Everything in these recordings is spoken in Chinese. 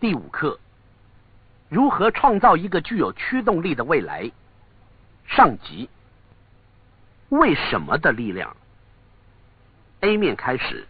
第五课：如何创造一个具有驱动力的未来？上集：为什么的力量？A 面开始。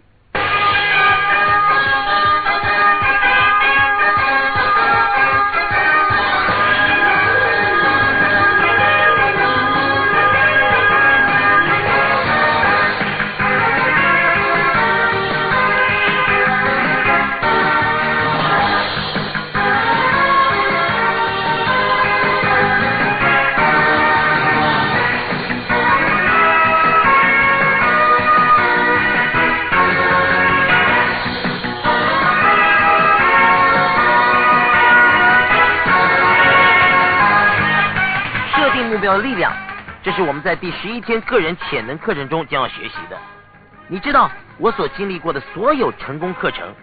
标的力量，这是我们在第十一天个人潜能课程中将要学习的。你知道，我所经历过的所有成功课程，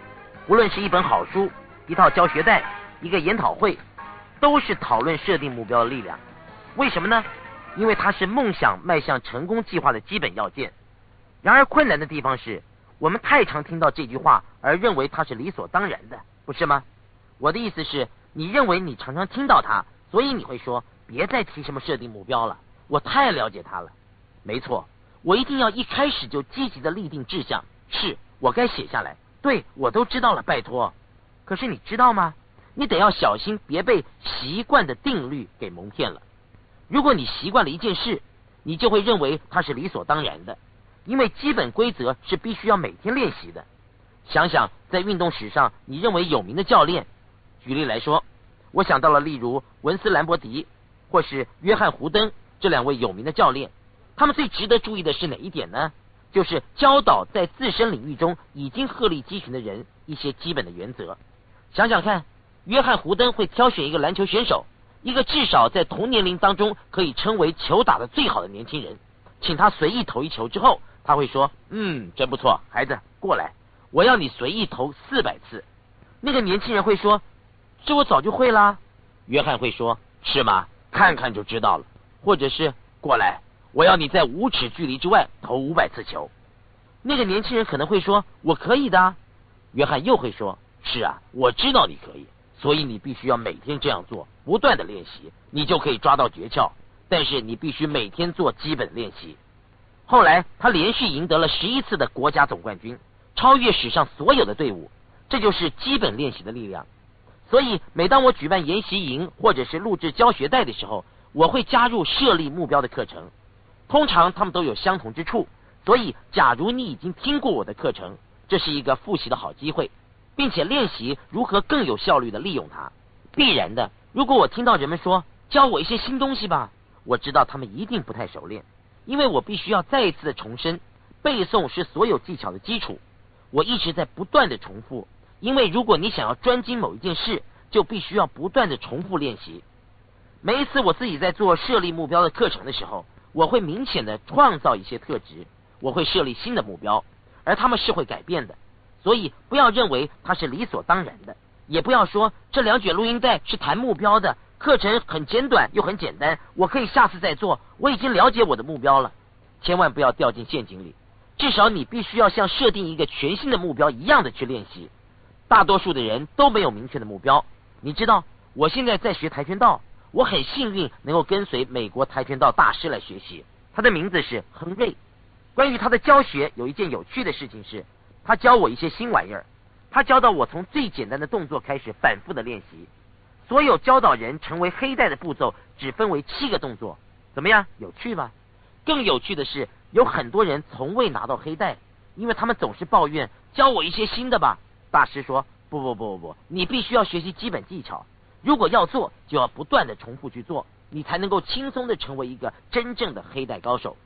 无论是一本好书、一套教学带、一个研讨会，都是讨论设定目标的力量。为什么呢？因为它是梦想迈向成功计划的基本要件。然而，困难的地方是我们太常听到这句话，而认为它是理所当然的，不是吗？我的意思是，你认为你常常听到它，所以你会说。别再提什么设定目标了，我太了解他了。没错，我一定要一开始就积极的立定志向。是我该写下来，对我都知道了，拜托。可是你知道吗？你得要小心，别被习惯的定律给蒙骗了。如果你习惯了一件事，你就会认为它是理所当然的，因为基本规则是必须要每天练习的。想想在运动史上，你认为有名的教练，举例来说，我想到了例如文斯兰博迪。或是约翰胡登这两位有名的教练，他们最值得注意的是哪一点呢？就是教导在自身领域中已经鹤立鸡群的人一些基本的原则。想想看，约翰胡登会挑选一个篮球选手，一个至少在同年龄当中可以称为球打的最好的年轻人，请他随意投一球之后，他会说：“嗯，真不错，孩子，过来，我要你随意投四百次。”那个年轻人会说：“这我早就会啦。”约翰会说：“是吗？”看看就知道了，或者是过来，我要你在五尺距离之外投五百次球。那个年轻人可能会说：“我可以的。”约翰又会说：“是啊，我知道你可以，所以你必须要每天这样做，不断的练习，你就可以抓到诀窍。但是你必须每天做基本练习。”后来他连续赢得了十一次的国家总冠军，超越史上所有的队伍。这就是基本练习的力量。所以，每当我举办研习营或者是录制教学带的时候，我会加入设立目标的课程。通常他们都有相同之处。所以，假如你已经听过我的课程，这是一个复习的好机会，并且练习如何更有效率的利用它。必然的，如果我听到人们说教我一些新东西吧，我知道他们一定不太熟练，因为我必须要再一次的重申，背诵是所有技巧的基础。我一直在不断的重复。因为如果你想要专精某一件事，就必须要不断的重复练习。每一次我自己在做设立目标的课程的时候，我会明显的创造一些特质，我会设立新的目标，而他们是会改变的。所以不要认为它是理所当然的，也不要说这两卷录音带是谈目标的课程很简短又很简单，我可以下次再做，我已经了解我的目标了。千万不要掉进陷阱里，至少你必须要像设定一个全新的目标一样的去练习。大多数的人都没有明确的目标。你知道，我现在在学跆拳道，我很幸运能够跟随美国跆拳道大师来学习。他的名字是亨瑞。关于他的教学，有一件有趣的事情是，他教我一些新玩意儿。他教导我从最简单的动作开始反复的练习。所有教导人成为黑带的步骤只分为七个动作。怎么样？有趣吧？更有趣的是，有很多人从未拿到黑带，因为他们总是抱怨教我一些新的吧。大师说：“不不不不不，你必须要学习基本技巧。如果要做，就要不断的重复去做，你才能够轻松的成为一个真正的黑带高手。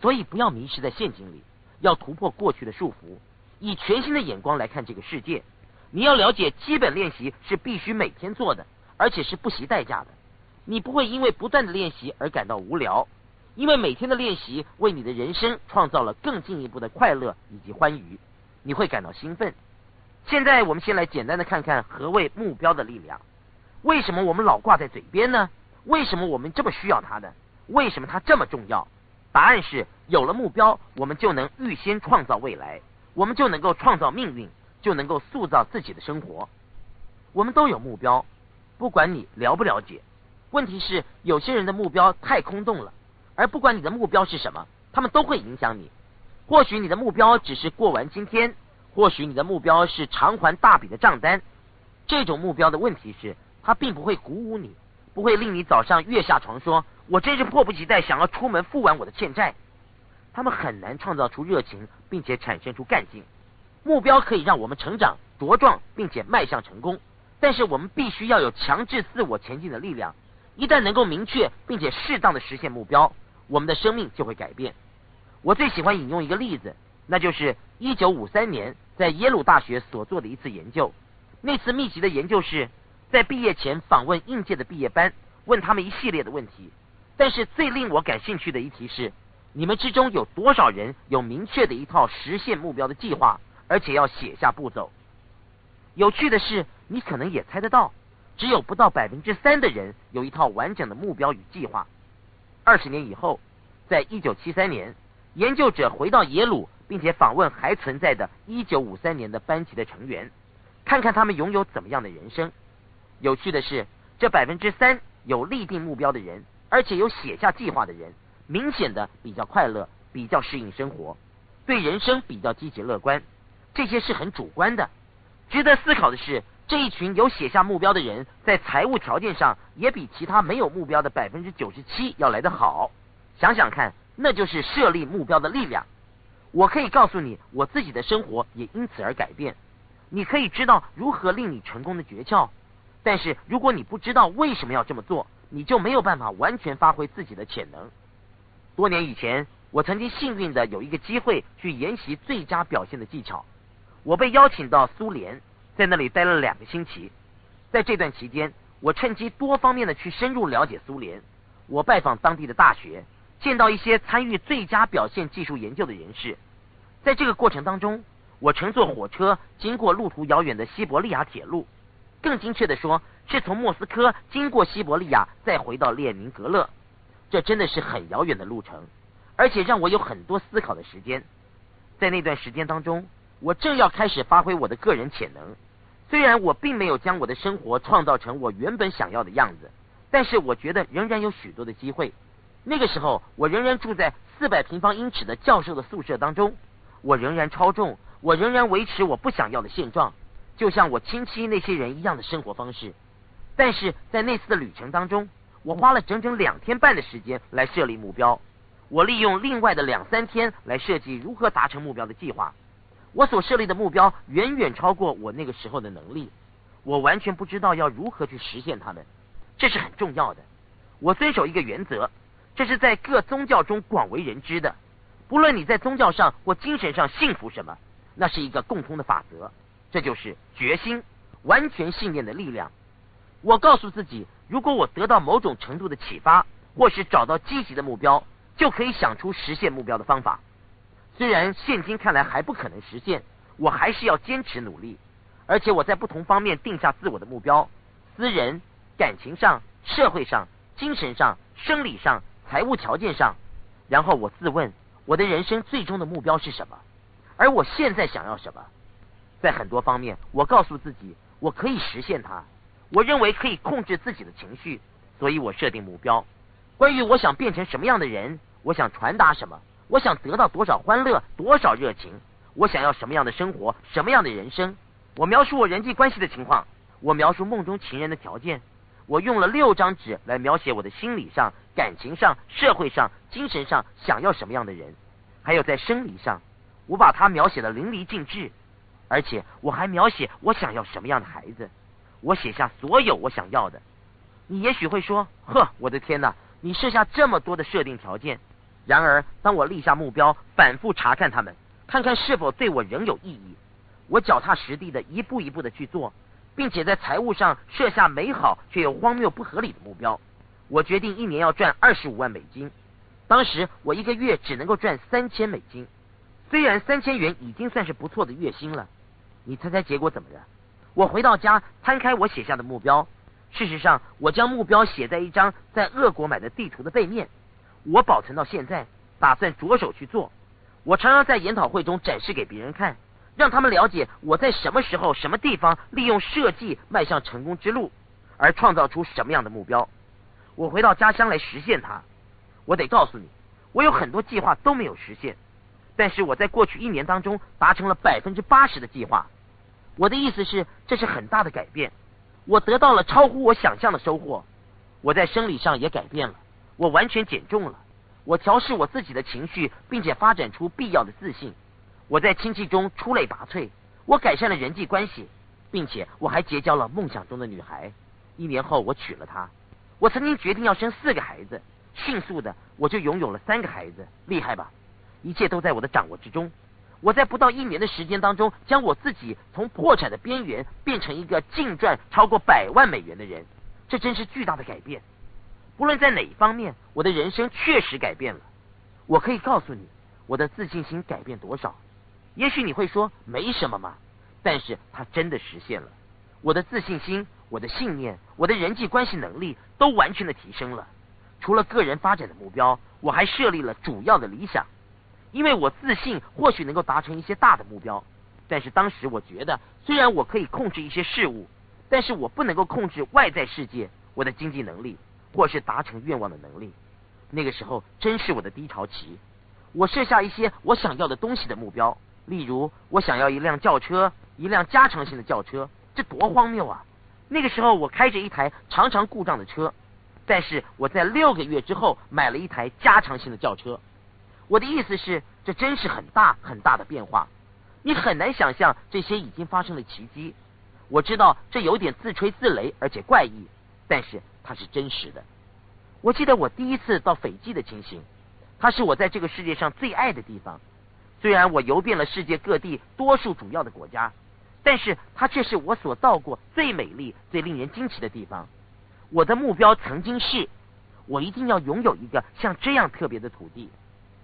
所以不要迷失在陷阱里，要突破过去的束缚，以全新的眼光来看这个世界。你要了解，基本练习是必须每天做的，而且是不惜代价的。你不会因为不断的练习而感到无聊，因为每天的练习为你的人生创造了更进一步的快乐以及欢愉，你会感到兴奋。”现在我们先来简单的看看何谓目标的力量。为什么我们老挂在嘴边呢？为什么我们这么需要它呢？为什么它这么重要？答案是：有了目标，我们就能预先创造未来，我们就能够创造命运，就能够塑造自己的生活。我们都有目标，不管你了不了解。问题是有些人的目标太空洞了，而不管你的目标是什么，他们都会影响你。或许你的目标只是过完今天，或许你的目标是偿还大笔的账单。这种目标的问题是，它并不会鼓舞你，不会令你早上跃下床说：“我真是迫不及待想要出门付完我的欠债。”他们很难创造出热情，并且产生出干劲。目标可以让我们成长、茁壮，并且迈向成功，但是我们必须要有强制自我前进的力量。一旦能够明确并且适当的实现目标，我们的生命就会改变。我最喜欢引用一个例子，那就是1953年在耶鲁大学所做的一次研究。那次密集的研究是在毕业前访问应届的毕业班，问他们一系列的问题。但是最令我感兴趣的一题是：你们之中有多少人有明确的一套实现目标的计划，而且要写下步骤？有趣的是，你可能也猜得到，只有不到百分之三的人有一套完整的目标与计划。二十年以后，在1973年。研究者回到耶鲁，并且访问还存在的1953年的班级的成员，看看他们拥有怎么样的人生。有趣的是，这百分之三有立定目标的人，而且有写下计划的人，明显的比较快乐，比较适应生活，对人生比较积极乐观。这些是很主观的。值得思考的是，这一群有写下目标的人，在财务条件上也比其他没有目标的百分之九十七要来得好。想想看。那就是设立目标的力量。我可以告诉你，我自己的生活也因此而改变。你可以知道如何令你成功的诀窍，但是如果你不知道为什么要这么做，你就没有办法完全发挥自己的潜能。多年以前，我曾经幸运的有一个机会去研习最佳表现的技巧。我被邀请到苏联，在那里待了两个星期。在这段期间，我趁机多方面的去深入了解苏联。我拜访当地的大学。见到一些参与最佳表现技术研究的人士，在这个过程当中，我乘坐火车经过路途遥远的西伯利亚铁路，更精确的说，是从莫斯科经过西伯利亚，再回到列宁格勒。这真的是很遥远的路程，而且让我有很多思考的时间。在那段时间当中，我正要开始发挥我的个人潜能。虽然我并没有将我的生活创造成我原本想要的样子，但是我觉得仍然有许多的机会。那个时候，我仍然住在四百平方英尺的教授的宿舍当中，我仍然超重，我仍然维持我不想要的现状，就像我亲戚那些人一样的生活方式。但是在那次的旅程当中，我花了整整两天半的时间来设立目标，我利用另外的两三天来设计如何达成目标的计划。我所设立的目标远远超过我那个时候的能力，我完全不知道要如何去实现它们，这是很重要的。我遵守一个原则。这是在各宗教中广为人知的，不论你在宗教上或精神上信服什么，那是一个共通的法则，这就是决心、完全信念的力量。我告诉自己，如果我得到某种程度的启发，或是找到积极的目标，就可以想出实现目标的方法。虽然现今看来还不可能实现，我还是要坚持努力。而且我在不同方面定下自我的目标：私人、感情上、社会上、精神上、生理上。财务条件上，然后我自问，我的人生最终的目标是什么？而我现在想要什么？在很多方面，我告诉自己，我可以实现它。我认为可以控制自己的情绪，所以我设定目标。关于我想变成什么样的人，我想传达什么，我想得到多少欢乐，多少热情，我想要什么样的生活，什么样的人生？我描述我人际关系的情况，我描述梦中情人的条件。我用了六张纸来描写我的心理上、感情上、社会上、精神上想要什么样的人，还有在生理上，我把它描写的淋漓尽致，而且我还描写我想要什么样的孩子。我写下所有我想要的。你也许会说：“呵，我的天哪！你设下这么多的设定条件。”然而，当我立下目标，反复查看他们，看看是否对我仍有意义，我脚踏实地的一步一步的去做。并且在财务上设下美好却又荒谬不合理的目标。我决定一年要赚二十五万美金。当时我一个月只能够赚三千美金，虽然三千元已经算是不错的月薪了。你猜猜结果怎么着？我回到家摊开我写下的目标。事实上，我将目标写在一张在俄国买的地图的背面，我保存到现在，打算着手去做。我常常在研讨会中展示给别人看。让他们了解我在什么时候、什么地方利用设计迈向成功之路，而创造出什么样的目标。我回到家乡来实现它。我得告诉你，我有很多计划都没有实现，但是我在过去一年当中达成了百分之八十的计划。我的意思是，这是很大的改变。我得到了超乎我想象的收获。我在生理上也改变了，我完全减重了。我调试我自己的情绪，并且发展出必要的自信。我在亲戚中出类拔萃。我改善了人际关系，并且我还结交了梦想中的女孩。一年后，我娶了她。我曾经决定要生四个孩子，迅速的我就拥有了三个孩子，厉害吧？一切都在我的掌握之中。我在不到一年的时间当中，将我自己从破产的边缘变成一个净赚超过百万美元的人，这真是巨大的改变。不论在哪一方面，我的人生确实改变了。我可以告诉你，我的自信心改变多少。也许你会说没什么嘛，但是它真的实现了。我的自信心、我的信念、我的人际关系能力都完全的提升了。除了个人发展的目标，我还设立了主要的理想，因为我自信或许能够达成一些大的目标。但是当时我觉得，虽然我可以控制一些事物，但是我不能够控制外在世界、我的经济能力。或是达成愿望的能力，那个时候真是我的低潮期。我设下一些我想要的东西的目标，例如我想要一辆轿车，一辆加长型的轿车，这多荒谬啊！那个时候我开着一台常常故障的车，但是我在六个月之后买了一台加长型的轿车。我的意思是，这真是很大很大的变化，你很难想象这些已经发生的奇迹。我知道这有点自吹自擂，而且怪异，但是。它是真实的。我记得我第一次到斐济的情形，它是我在这个世界上最爱的地方。虽然我游遍了世界各地多数主要的国家，但是它却是我所到过最美丽、最令人惊奇的地方。我的目标曾经是，我一定要拥有一个像这样特别的土地。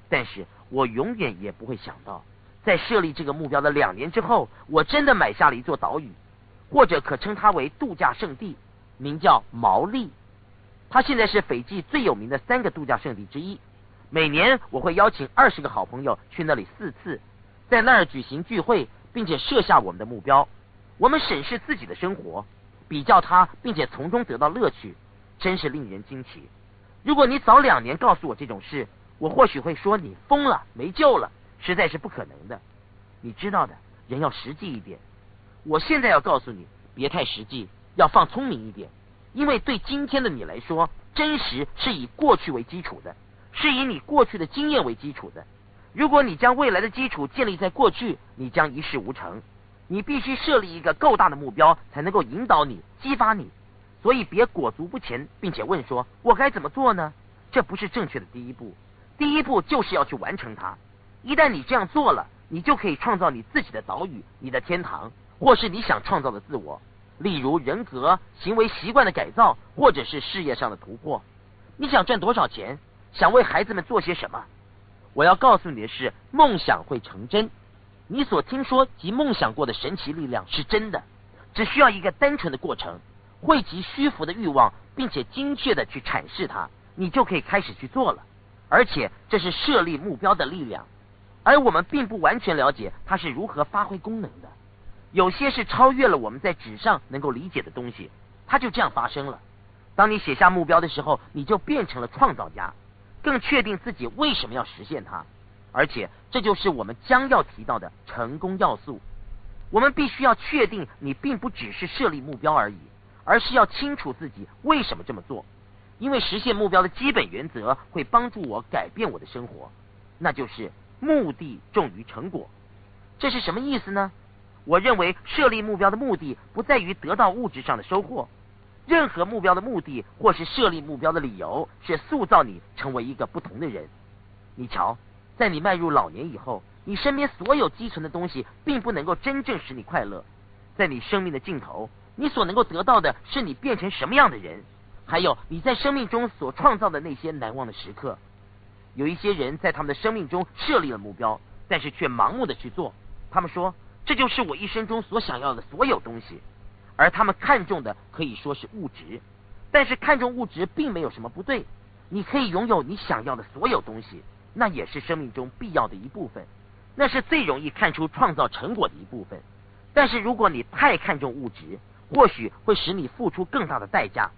但是我永远也不会想到，在设立这个目标的两年之后，我真的买下了一座岛屿，或者可称它为度假胜地。名叫毛利，它现在是斐济最有名的三个度假胜地之一。每年我会邀请二十个好朋友去那里四次，在那儿举行聚会，并且设下我们的目标。我们审视自己的生活，比较它，并且从中得到乐趣，真是令人惊奇。如果你早两年告诉我这种事，我或许会说你疯了，没救了，实在是不可能的。你知道的，人要实际一点。我现在要告诉你，别太实际。要放聪明一点，因为对今天的你来说，真实是以过去为基础的，是以你过去的经验为基础的。如果你将未来的基础建立在过去，你将一事无成。你必须设立一个够大的目标，才能够引导你、激发你。所以别裹足不前，并且问说：“我该怎么做呢？”这不是正确的第一步。第一步就是要去完成它。一旦你这样做了，你就可以创造你自己的岛屿、你的天堂，或是你想创造的自我。例如人格、行为习惯的改造，或者是事业上的突破。你想赚多少钱？想为孩子们做些什么？我要告诉你的是，梦想会成真。你所听说及梦想过的神奇力量是真的，只需要一个单纯的过程，汇集虚浮的欲望，并且精确的去阐释它，你就可以开始去做了。而且这是设立目标的力量，而我们并不完全了解它是如何发挥功能的。有些是超越了我们在纸上能够理解的东西，它就这样发生了。当你写下目标的时候，你就变成了创造家，更确定自己为什么要实现它。而且，这就是我们将要提到的成功要素。我们必须要确定，你并不只是设立目标而已，而是要清楚自己为什么这么做。因为实现目标的基本原则会帮助我改变我的生活，那就是目的重于成果。这是什么意思呢？我认为设立目标的目的不在于得到物质上的收获，任何目标的目的或是设立目标的理由是塑造你成为一个不同的人。你瞧，在你迈入老年以后，你身边所有积存的东西并不能够真正使你快乐。在你生命的尽头，你所能够得到的是你变成什么样的人，还有你在生命中所创造的那些难忘的时刻。有一些人在他们的生命中设立了目标，但是却盲目的去做。他们说。这就是我一生中所想要的所有东西，而他们看重的可以说是物质，但是看重物质并没有什么不对。你可以拥有你想要的所有东西，那也是生命中必要的一部分。那是最容易看出创造成果的一部分。但是如果你太看重物质，或许会使你付出更大的代价。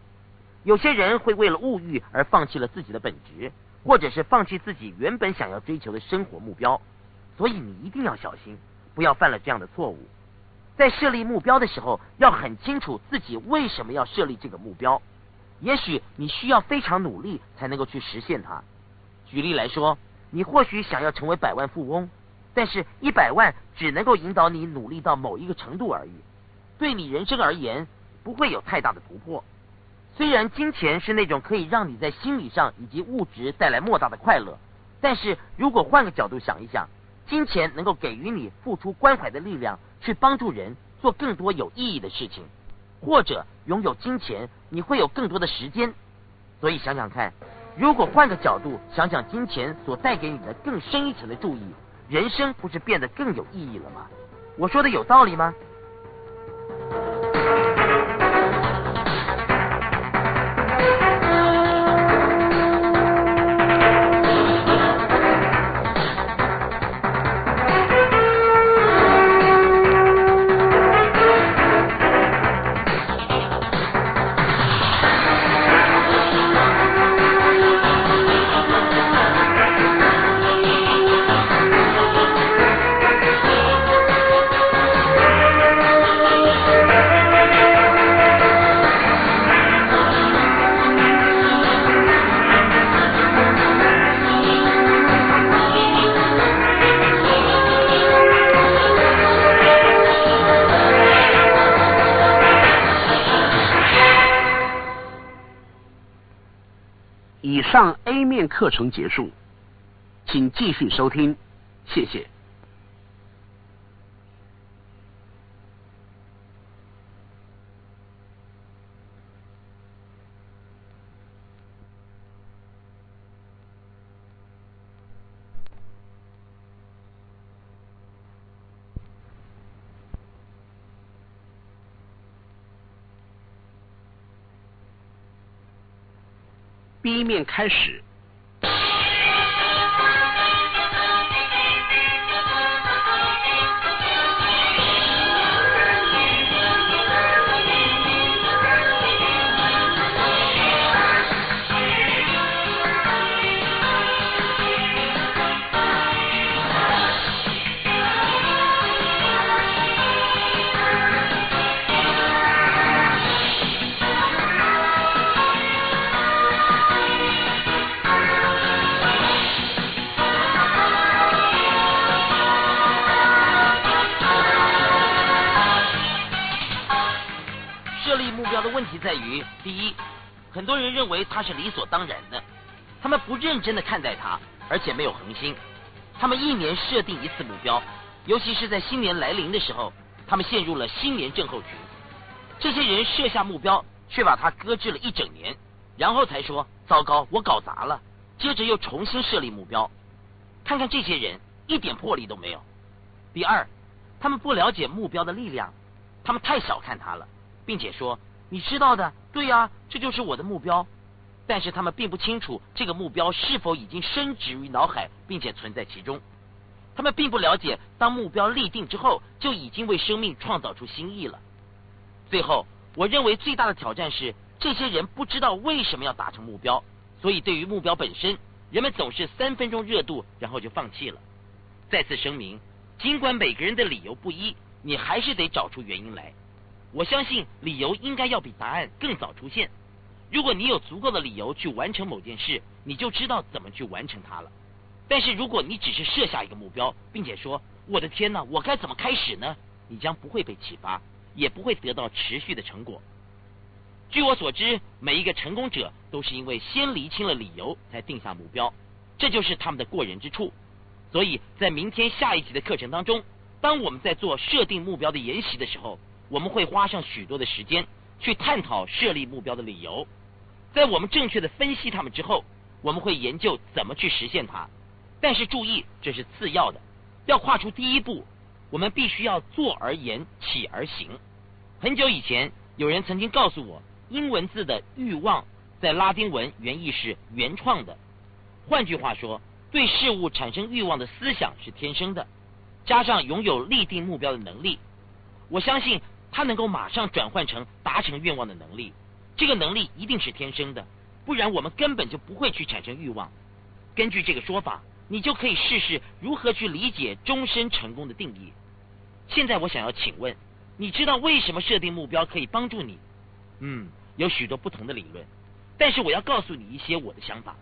有些人会为了物欲而放弃了自己的本职，或者是放弃自己原本想要追求的生活目标。所以你一定要小心，不要犯了这样的错误。在设立目标的时候，要很清楚自己为什么要设立这个目标。也许你需要非常努力才能够去实现它。举例来说，你或许想要成为百万富翁，但是一百万只能够引导你努力到某一个程度而已，对你人生而言不会有太大的突破。虽然金钱是那种可以让你在心理上以及物质带来莫大的快乐，但是如果换个角度想一想，金钱能够给予你付出关怀的力量，去帮助人做更多有意义的事情，或者拥有金钱，你会有更多的时间。所以想想看。如果换个角度想想，金钱所带给你的更深一层的注意，人生不是变得更有意义了吗？我说的有道理吗？课程结束，请继续收听，谢谢。B 面开始。认为他是理所当然的，他们不认真的看待他，而且没有恒心。他们一年设定一次目标，尤其是在新年来临的时候，他们陷入了新年症候群。这些人设下目标，却把它搁置了一整年，然后才说糟糕，我搞砸了。接着又重新设立目标，看看这些人一点魄力都没有。第二，他们不了解目标的力量，他们太小看它了，并且说。你知道的，对呀，这就是我的目标。但是他们并不清楚这个目标是否已经深植于脑海，并且存在其中。他们并不了解，当目标立定之后，就已经为生命创造出新意了。最后，我认为最大的挑战是，这些人不知道为什么要达成目标，所以对于目标本身，人们总是三分钟热度，然后就放弃了。再次声明，尽管每个人的理由不一，你还是得找出原因来。我相信理由应该要比答案更早出现。如果你有足够的理由去完成某件事，你就知道怎么去完成它了。但是如果你只是设下一个目标，并且说“我的天哪，我该怎么开始呢？”你将不会被启发，也不会得到持续的成果。据我所知，每一个成功者都是因为先厘清了理由才定下目标，这就是他们的过人之处。所以在明天下一集的课程当中，当我们在做设定目标的研习的时候。我们会花上许多的时间去探讨设立目标的理由，在我们正确的分析他们之后，我们会研究怎么去实现它。但是注意，这是次要的，要跨出第一步，我们必须要坐而言，起而行。很久以前，有人曾经告诉我，英文字的欲望在拉丁文原意是原创的。换句话说，对事物产生欲望的思想是天生的，加上拥有立定目标的能力，我相信他能够马上转换成达成愿望的能力。这个能力一定是天生的，不然我们根本就不会去产生欲望。根据这个说法，你就可以试试如何去理解终身成功的定义。现在我想要请问，你知道为什么设定目标可以帮助你？嗯，有许多不同的理论，但是我要告诉你一些我的想法。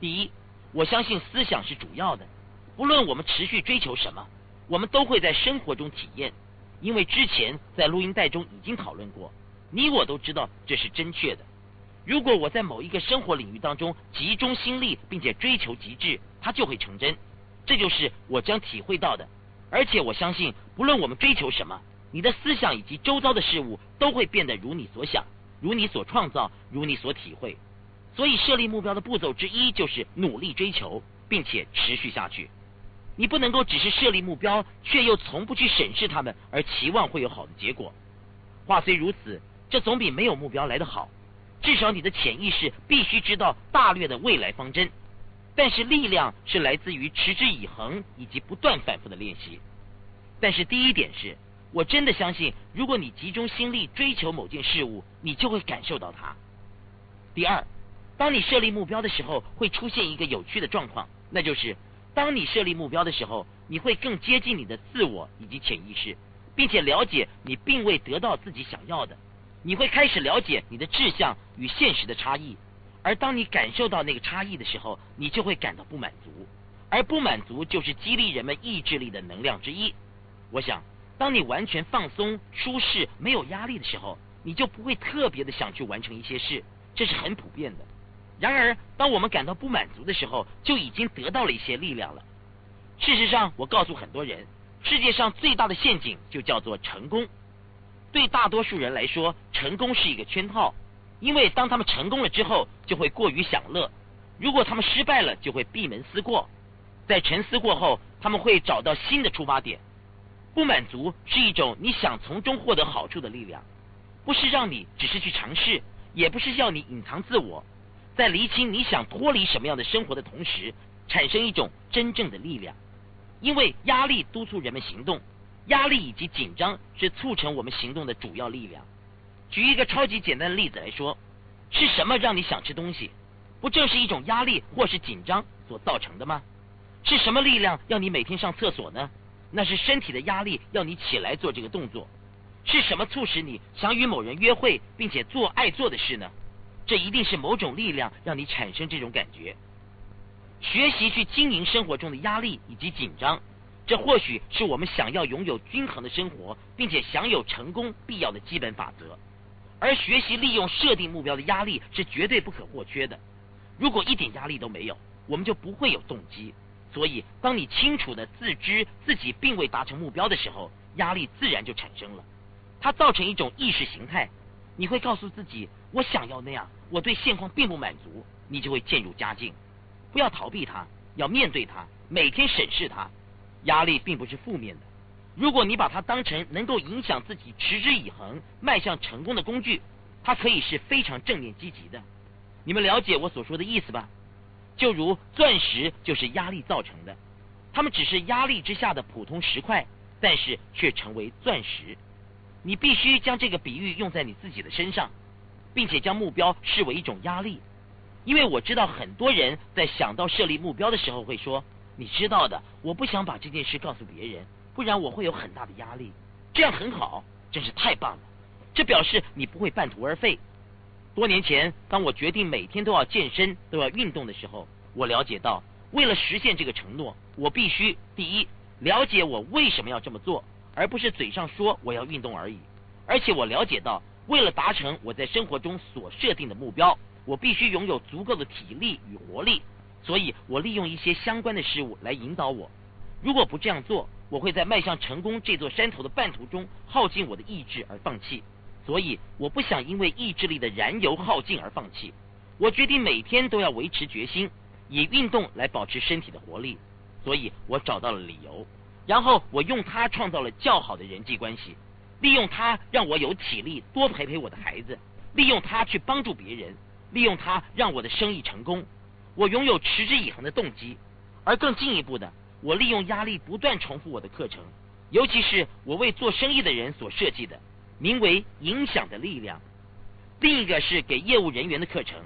第一，我相信思想是主要的，不论我们持续追求什么。我们都会在生活中体验，因为之前在录音带中已经讨论过，你我都知道这是正确的。如果我在某一个生活领域当中集中心力，并且追求极致，它就会成真。这就是我将体会到的。而且我相信，不论我们追求什么，你的思想以及周遭的事物都会变得如你所想，如你所创造，如你所体会。所以设立目标的步骤之一就是努力追求，并且持续下去。你不能够只是设立目标，却又从不去审视他们，而期望会有好的结果。话虽如此，这总比没有目标来得好。至少你的潜意识必须知道大略的未来方针。但是力量是来自于持之以恒以及不断反复的练习。但是第一点是，我真的相信，如果你集中心力追求某件事物，你就会感受到它。第二，当你设立目标的时候，会出现一个有趣的状况，那就是。当你设立目标的时候，你会更接近你的自我以及潜意识，并且了解你并未得到自己想要的。你会开始了解你的志向与现实的差异，而当你感受到那个差异的时候，你就会感到不满足，而不满足就是激励人们意志力的能量之一。我想，当你完全放松、舒适、没有压力的时候，你就不会特别的想去完成一些事，这是很普遍的。然而，当我们感到不满足的时候，就已经得到了一些力量了。事实上，我告诉很多人，世界上最大的陷阱就叫做成功。对大多数人来说，成功是一个圈套，因为当他们成功了之后，就会过于享乐；如果他们失败了，就会闭门思过。在沉思过后，他们会找到新的出发点。不满足是一种你想从中获得好处的力量，不是让你只是去尝试，也不是要你隐藏自我。在厘清你想脱离什么样的生活的同时，产生一种真正的力量。因为压力督促人们行动，压力以及紧张是促成我们行动的主要力量。举一个超级简单的例子来说，是什么让你想吃东西？不正是一种压力或是紧张所造成的吗？是什么力量要你每天上厕所呢？那是身体的压力要你起来做这个动作。是什么促使你想与某人约会，并且做爱做的事呢？这一定是某种力量让你产生这种感觉。学习去经营生活中的压力以及紧张，这或许是我们想要拥有均衡的生活，并且享有成功必要的基本法则。而学习利用设定目标的压力是绝对不可或缺的。如果一点压力都没有，我们就不会有动机。所以，当你清楚的自知自己并未达成目标的时候，压力自然就产生了。它造成一种意识形态。你会告诉自己，我想要那样，我对现况并不满足，你就会渐入佳境。不要逃避它，要面对它，每天审视它。压力并不是负面的，如果你把它当成能够影响自己持之以恒、迈向成功的工具，它可以是非常正面积极的。你们了解我所说的意思吧？就如钻石就是压力造成的，它们只是压力之下的普通石块，但是却成为钻石。你必须将这个比喻用在你自己的身上，并且将目标视为一种压力，因为我知道很多人在想到设立目标的时候会说：“你知道的，我不想把这件事告诉别人，不然我会有很大的压力。”这样很好，真是太棒了。这表示你不会半途而废。多年前，当我决定每天都要健身、都要运动的时候，我了解到，为了实现这个承诺，我必须第一了解我为什么要这么做。而不是嘴上说我要运动而已，而且我了解到，为了达成我在生活中所设定的目标，我必须拥有足够的体力与活力，所以我利用一些相关的事物来引导我。如果不这样做，我会在迈向成功这座山头的半途中耗尽我的意志而放弃。所以我不想因为意志力的燃油耗尽而放弃。我决定每天都要维持决心，以运动来保持身体的活力。所以我找到了理由。然后我用它创造了较好的人际关系，利用它让我有体力多陪陪我的孩子，利用它去帮助别人，利用它让我的生意成功。我拥有持之以恒的动机，而更进一步的，我利用压力不断重复我的课程，尤其是我为做生意的人所设计的，名为“影响的力量”。另一个是给业务人员的课程，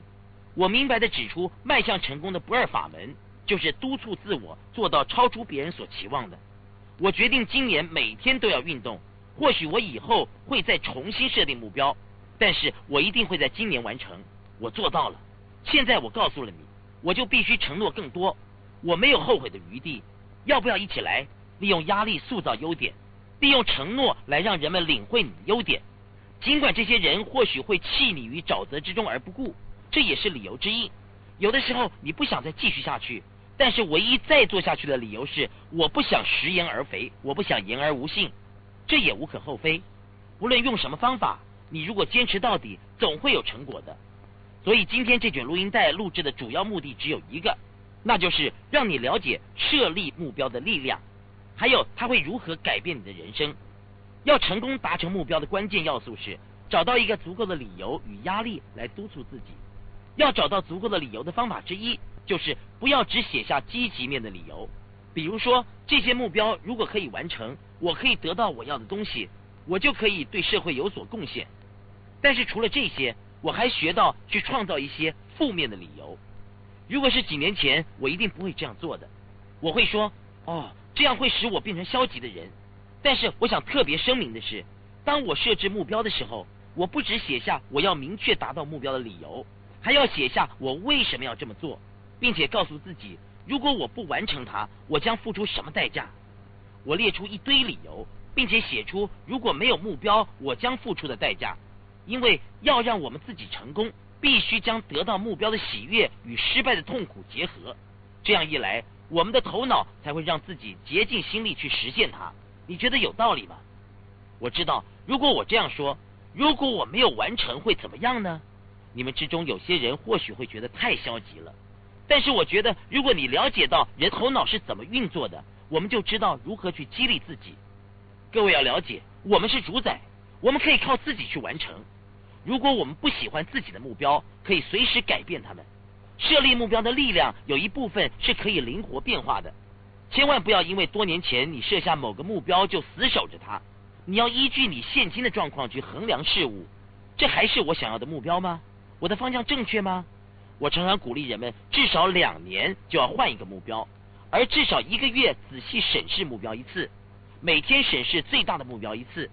我明白的指出，迈向成功的不二法门，就是督促自我做到超出别人所期望的。我决定今年每天都要运动，或许我以后会再重新设定目标，但是我一定会在今年完成。我做到了。现在我告诉了你，我就必须承诺更多。我没有后悔的余地。要不要一起来利用压力塑造优点，利用承诺来让人们领会你的优点？尽管这些人或许会弃你于沼泽之中而不顾，这也是理由之一。有的时候你不想再继续下去，但是唯一再做下去的理由是我不想食言而肥，我不想言而无信，这也无可厚非。无论用什么方法，你如果坚持到底，总会有成果的。所以今天这卷录音带录制的主要目的只有一个，那就是让你了解设立目标的力量，还有它会如何改变你的人生。要成功达成目标的关键要素是找到一个足够的理由与压力来督促自己。要找到足够的理由的方法之一，就是不要只写下积极面的理由。比如说，这些目标如果可以完成，我可以得到我要的东西，我就可以对社会有所贡献。但是除了这些，我还学到去创造一些负面的理由。如果是几年前，我一定不会这样做的。我会说：“哦，这样会使我变成消极的人。”但是我想特别声明的是，当我设置目标的时候，我不只写下我要明确达到目标的理由，还要写下我为什么要这么做，并且告诉自己，如果我不完成它，我将付出什么代价。我列出一堆理由，并且写出如果没有目标，我将付出的代价。因为要让我们自己成功，必须将得到目标的喜悦与失败的痛苦结合。这样一来，我们的头脑才会让自己竭尽心力去实现它。你觉得有道理吗？我知道，如果我这样说，如果我没有完成会怎么样呢？你们之中有些人或许会觉得太消极了。但是我觉得，如果你了解到人头脑是怎么运作的，我们就知道如何去激励自己。各位要了解，我们是主宰，我们可以靠自己去完成。如果我们不喜欢自己的目标，可以随时改变他们。设立目标的力量有一部分是可以灵活变化的。千万不要因为多年前你设下某个目标就死守着它。你要依据你现今的状况去衡量事物。这还是我想要的目标吗？我的方向正确吗？我常常鼓励人们至少两年就要换一个目标，而至少一个月仔细审视目标一次，每天审视最大的目标一次。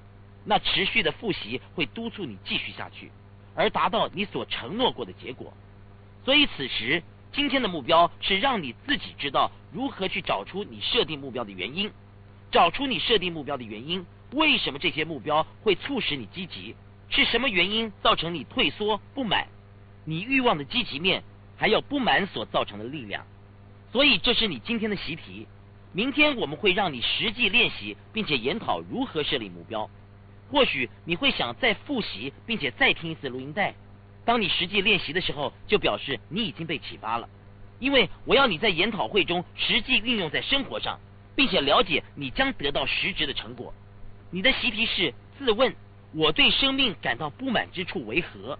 那持续的复习会督促你继续下去，而达到你所承诺过的结果。所以此时今天的目标是让你自己知道如何去找出你设定目标的原因，找出你设定目标的原因，为什么这些目标会促使你积极？是什么原因造成你退缩不满？你欲望的积极面，还有不满所造成的力量。所以这是你今天的习题。明天我们会让你实际练习，并且研讨如何设立目标。或许你会想再复习，并且再听一次录音带。当你实际练习的时候，就表示你已经被启发了。因为我要你在研讨会中实际运用在生活上，并且了解你将得到实质的成果。你的习题是自问：我对生命感到不满之处为何？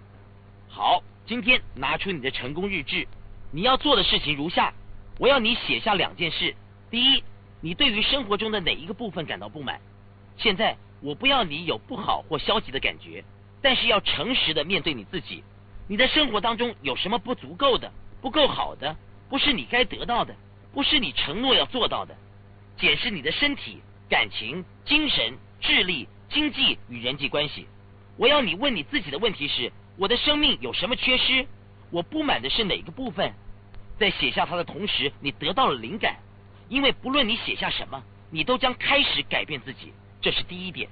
好，今天拿出你的成功日志。你要做的事情如下：我要你写下两件事。第一，你对于生活中的哪一个部分感到不满？现在。我不要你有不好或消极的感觉，但是要诚实的面对你自己。你的生活当中有什么不足够的、不够好的，不是你该得到的，不是你承诺要做到的？检视你的身体、感情、精神、智力、经济与人际关系。我要你问你自己的问题是：我的生命有什么缺失？我不满的是哪个部分？在写下它的同时，你得到了灵感，因为不论你写下什么，你都将开始改变自己。这是第一点，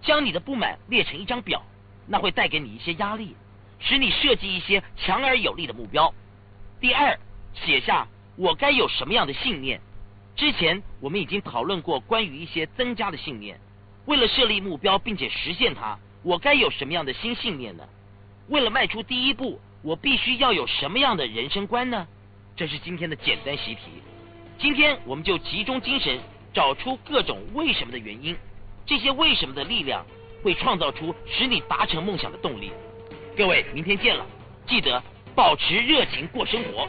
将你的不满列成一张表，那会带给你一些压力，使你设计一些强而有力的目标。第二，写下我该有什么样的信念。之前我们已经讨论过关于一些增加的信念。为了设立目标并且实现它，我该有什么样的新信念呢？为了迈出第一步，我必须要有什么样的人生观呢？这是今天的简单习题。今天我们就集中精神，找出各种为什么的原因。这些为什么的力量会创造出使你达成梦想的动力？各位，明天见了！记得保持热情过生活。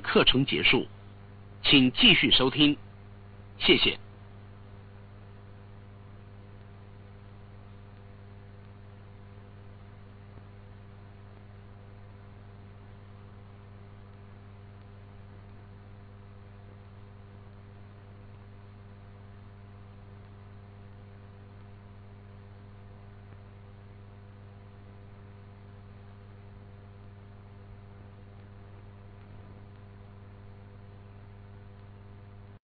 课程结束，请继续收听，谢谢。